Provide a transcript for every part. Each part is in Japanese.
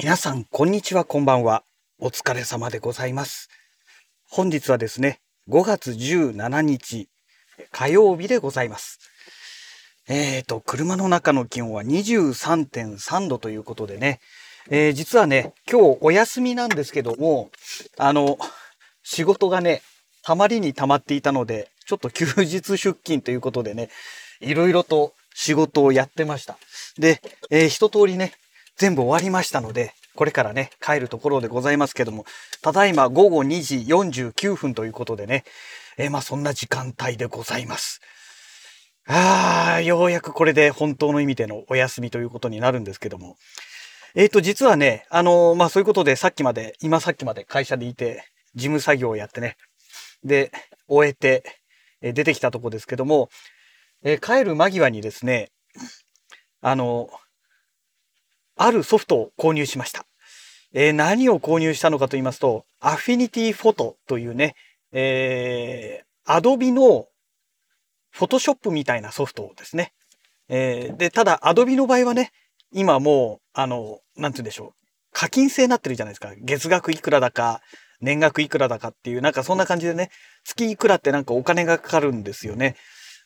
皆さん、こんにちは、こんばんは。お疲れ様でございます。本日はですね、5月17日、火曜日でございます。えーと、車の中の気温は23.3度ということでね、えー実はね、今日お休みなんですけども、あの、仕事がね、たまりに溜まっていたので、ちょっと休日出勤ということでね、いろいろと仕事をやってました。で、えー一通りね、全部終わりましたので、これからね、帰るところでございますけども、ただいま午後2時49分ということでね、えまあそんな時間帯でございます。ああ、ようやくこれで本当の意味でのお休みということになるんですけども。えっ、と、実はね、あのーまあそういうことでさっきまで、今さっきまで会社でいて、事務作業をやってね、で、終えて、え出てきたとこですけども、えー帰る間際にですね、あのあるソフトを購入しました。えー何を購入したのかと言いますと、アフィニティフォトというね、えー、アドビのフォトショップみたいなソフトですね。えーで、ただ、アドビの場合はね、今もう、あの、なんて言うんでしょう。課金制になってるじゃないですか。月額いくらだか、年額いくらだかっていう、なんかそんな感じでね、月いくらってなんかお金がかかるんですよね。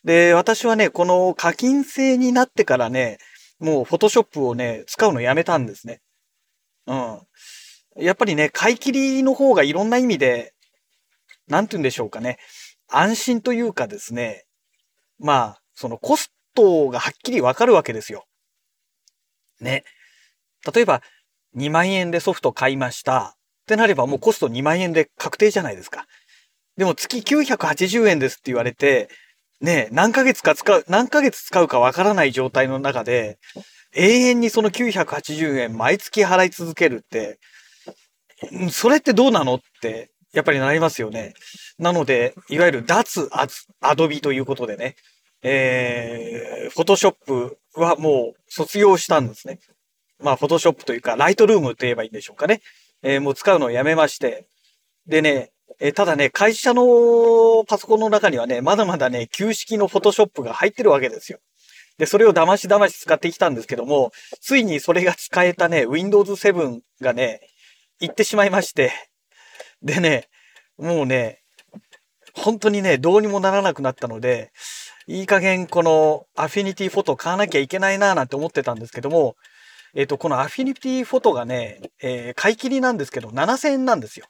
で、私はね、この課金制になってからね、もうフォトショップをね、使うのやめたんですね。うん。やっぱりね、買い切りの方がいろんな意味で、なんて言うんでしょうかね。安心というかですね、まあ、そのコストがはっきりわかるわけですよ。ね。例えば、2万円でソフト買いました。ってなればもうコスト2万円で確定じゃないですか。でも月980円ですって言われて、ね、何ヶ月か使う、何ヶ月使うかわからない状態の中で、永遠にその980円毎月払い続けるって、それってどうなのって、やっぱりなりますよね。なので、いわゆる脱アアドビということでね、えー、フォトショップはもう卒業したんですね。まあ、フォトショップというか、ライトルームと言えばいいんでしょうかね。えーもう使うのをやめまして。でね、えーただね、会社のパソコンの中にはね、まだまだね、旧式のフォトショップが入ってるわけですよ。で、それを騙し騙し使ってきたんですけども、ついにそれが使えたね、Windows 7がね、行ってしまいまして。でね、もうね、本当にね、どうにもならなくなったので、いい加減このアフィニティフォト買わなきゃいけないなぁなんて思ってたんですけども、えっ、と、このアフィニティフォトがね、えー買い切りなんですけど、7000円なんですよ。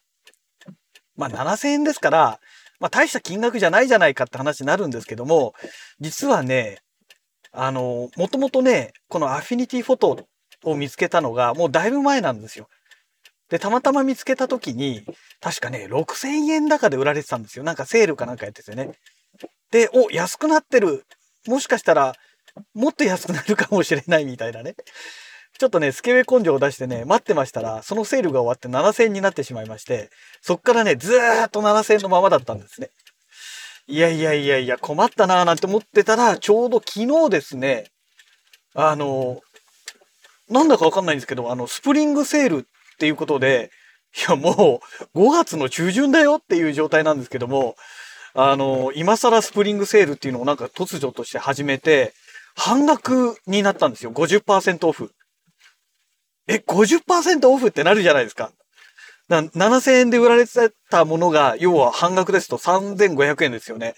まあ7000円ですから、まあ大した金額じゃないじゃないかって話になるんですけども、実はね、あの、もともとね、このアフィニティフォトを見つけたのがもうだいぶ前なんですよ。で、たまたま見つけた時に、確かね、6000円高で売られてたんですよ。なんかセールかなんかやっててね。で、お、安くなってる。もしかしたら、もっと安くなるかもしれないみたいなね。ちょっとね、スケベ根性を出してね、待ってましたら、そのセールが終わって7000円になってしまいまして、そっからね、ずーっと7000円のままだったんですね。いやいやいやいや、困ったなーなんて思ってたら、ちょうど昨日ですね、あの、なんだかわかんないんですけど、あの、スプリングセールっていうことで、いや、もう5月の中旬だよっていう状態なんですけども、あの、今更スプリングセールっていうのをなんか突如として始めて、半額になったんですよ。50%オフ。え、50%オフってなるじゃないですか。な7000円で売られてたものが、要は半額ですと3500円ですよね。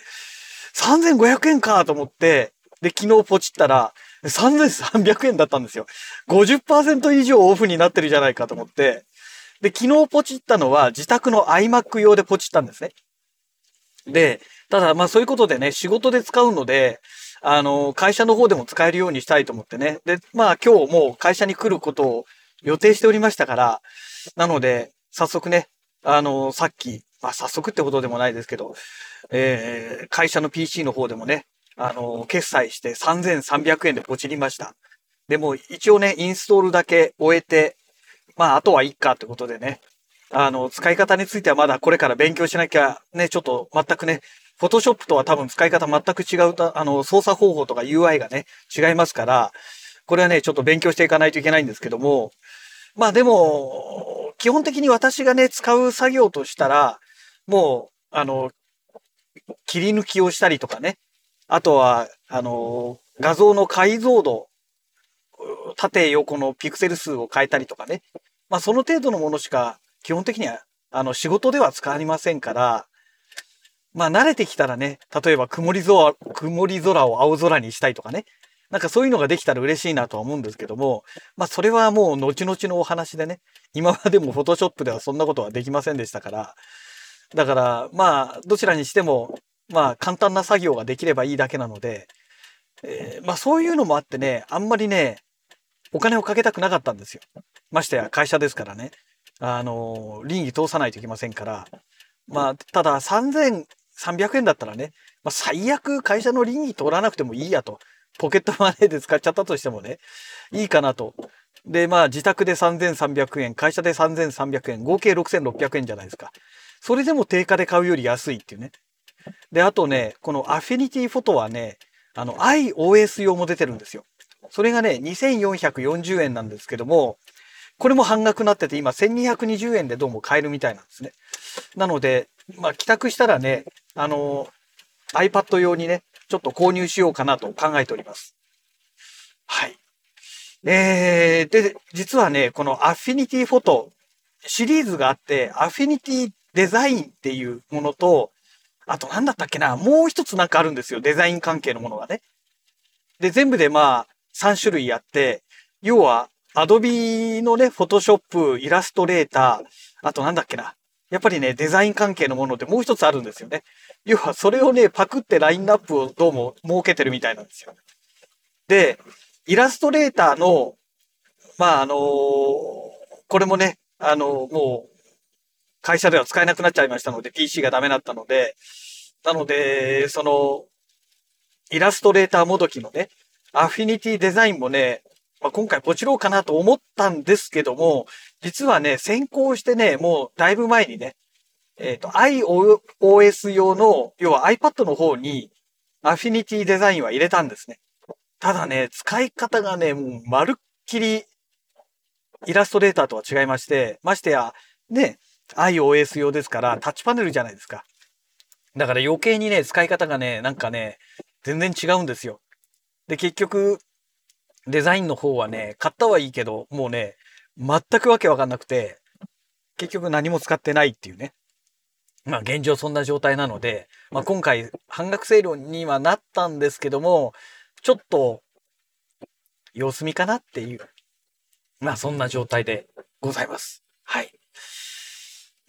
3500円かと思って、で、昨日ポチったら、3300円だったんですよ。50%以上オフになってるじゃないかと思って。で、昨日ポチったのは自宅の iMac 用でポチったんですね。で、ただまあそういうことでね、仕事で使うので、あの、会社の方でも使えるようにしたいと思ってね。で、まあ今日もう会社に来ることを予定しておりましたから、なので、早速ね、あの、さっき、まあ早速ってことでもないですけど、えー会社の PC の方でもね、あの、決済して3300円でポチりました。でも一応ね、インストールだけ終えて、まああとはいいかってことでね、あの、使い方についてはまだこれから勉強しなきゃね、ちょっと全くね、フォトショップとは多分使い方全く違うた、あの、操作方法とか UI がね、違いますから、これはね、ちょっと勉強していかないといけないんですけども、まあでも、基本的に私がね、使う作業としたら、もう、あの、切り抜きをしたりとかね、あとは、あの、画像の解像度、縦横のピクセル数を変えたりとかね、まあその程度のものしか基本的にはあの仕事では使いませんから、まあ慣れてきたらね、例えば曇り空、曇り空を青空にしたいとかね、なんかそういうのができたら嬉しいなとは思うんですけども、まあそれはもう後々のお話でね、今までもフォトショップではそんなことはできませんでしたから、だからまあどちらにしても、まあ簡単な作業ができればいいだけなので、えー、まあそういうのもあってね、あんまりね、お金をかけたくなかったんですよ。ましてや会社ですからね。あの、倫理通さないといけませんから。まあ、ただ3000 300円だったらね、まあ、最悪会社の倫理通らなくてもいいやと。ポケットマネーで使っちゃったとしてもね、いいかなと。で、まあ自宅で3300円、会社で3300円、合計6600円じゃないですか。それでも定価で買うより安いっていうね。で、あとね、このアフィニティフォトはね、あの iOS 用も出てるんですよ。それがね、2440円なんですけども、これも半額になってて、今1220円でどうも買えるみたいなんですね。なので、まあ、帰宅したらね、あの、iPad 用にね、ちょっと購入しようかなと考えております。はい。えー、で、実はね、このアフィニティフォトシリーズがあって、アフィニティデザインっていうものと、あと何だったっけな、もう一つなんかあるんですよ。デザイン関係のものがね。で、全部でまあ、3種類あって、要は、アドビのね、フォトショップ、イラストレーター、あとなんだっけな。やっぱりね、デザイン関係のものってもう一つあるんですよね。要は、それをね、パクってラインナップをどうも設けてるみたいなんですよ。で、イラストレーターの、まあ、あのー、これもね、あのー、もう、会社では使えなくなっちゃいましたので、PC がダメだったので、なので、その、イラストレーターもどきのね、アフィニティデザインもね、まあ、今回ポチろうかなと思ったんですけども、実はね、先行してね、もうだいぶ前にね、えっ、ー、と、iOS 用の、要は iPad の方に、アフィニティデザインは入れたんですね。ただね、使い方がね、もうまるっきり、イラストレーターとは違いまして、ましてや、ね、iOS 用ですから、タッチパネルじゃないですか。だから余計にね、使い方がね、なんかね、全然違うんですよ。で、結局、デザインの方はね、買ったはいいけど、もうね、全くわけわかんなくて、結局何も使ってないっていうね。まあ現状そんな状態なので、まあ今回半額セールにはなったんですけども、ちょっと様子見かなっていう、まあそんな状態でございます。はい。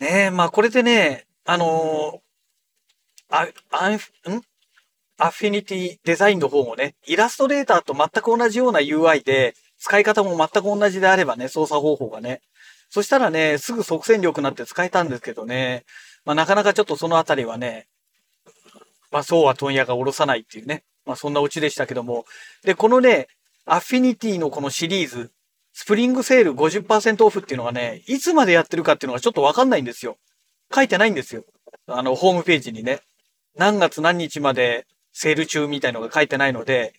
ねえ、まあこれでね、あのー、あ、あん、ん？アフィニティデザインの方もね、イラストレーターと全く同じような UI で、使い方も全く同じであればね、操作方法がね。そしたらね、すぐ即戦力になって使えたんですけどね、まあなかなかちょっとそのあたりはね、まあそうは問屋が下ろさないっていうね、まあそんなオチでしたけども。で、このね、アフィニティのこのシリーズ、スプリングセール50%オフっていうのがね、いつまでやってるかっていうのがちょっとわかんないんですよ。書いてないんですよ。あの、ホームページにね。何月何日までセール中みたいのが書いてないので、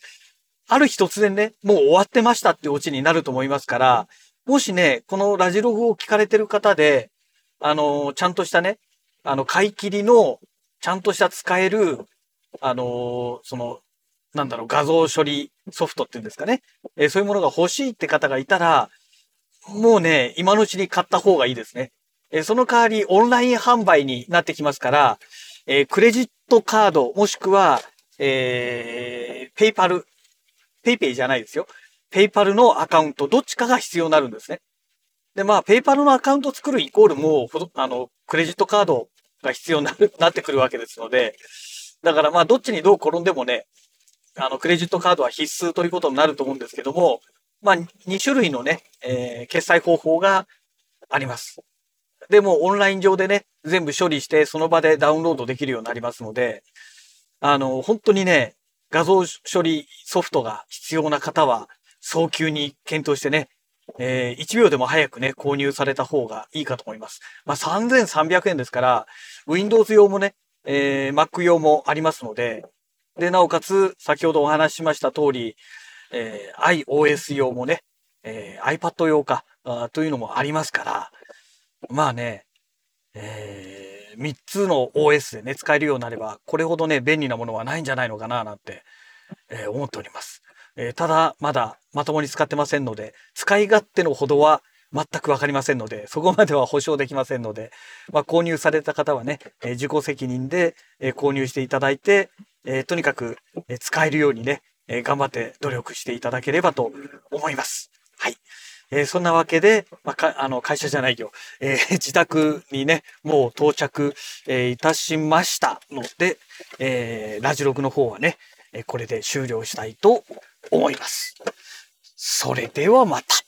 ある日突然ね、もう終わってましたってオチになると思いますから、もしね、このラジログを聞かれてる方で、あの、ちゃんとしたね、あの、買い切りの、ちゃんとした使える、あの、その、なんだろう、画像処理ソフトっていうんですかね。えー、そういうものが欲しいって方がいたら、もうね、今のうちに買った方がいいですね。えー、その代わりオンライン販売になってきますから、えー、クレジットカード、もしくは、えー、ペイパル、ペイペイじゃないですよ。ペイパルのアカウント、どっちかが必要になるんですね。で、まあ、ペイパルのアカウント作るイコールもう、あの、クレジットカードが必要になる、なってくるわけですので、だからまあ、どっちにどう転んでもね、あの、クレジットカードは必須ということになると思うんですけども、まあ、2種類のね、えー、決済方法があります。でも、オンライン上でね、全部処理して、その場でダウンロードできるようになりますので、あの、本当にね、画像処理ソフトが必要な方は、早急に検討してね、えー、1秒でも早くね、購入された方がいいかと思います。まあ、3300円ですから、Windows 用もね、えー、Mac 用もありますので、で、なおかつ、先ほどお話ししました通り、えー、iOS 用もね、えー、iPad 用かというのもありますから、まあね、えー3つの OS でね、使えるようになれば、これほどね、便利なものはないんじゃないのかな、なんて、えー、思っております。えー、ただ、まだまともに使ってませんので、使い勝手のほどは全くわかりませんので、そこまでは保証できませんので、まあ、購入された方はね、えー、自己責任で、えー、購入していただいて、えー、とにかく、え使えるようにね、え頑張って努力していただければと思います。はい。えー、そんなわけで、まあ、かあの会社じゃないよ、えー、自宅にね、もう到着、えー、いたしましたので、えラジログの方はね、えこれで終了したいと思います。それではまた。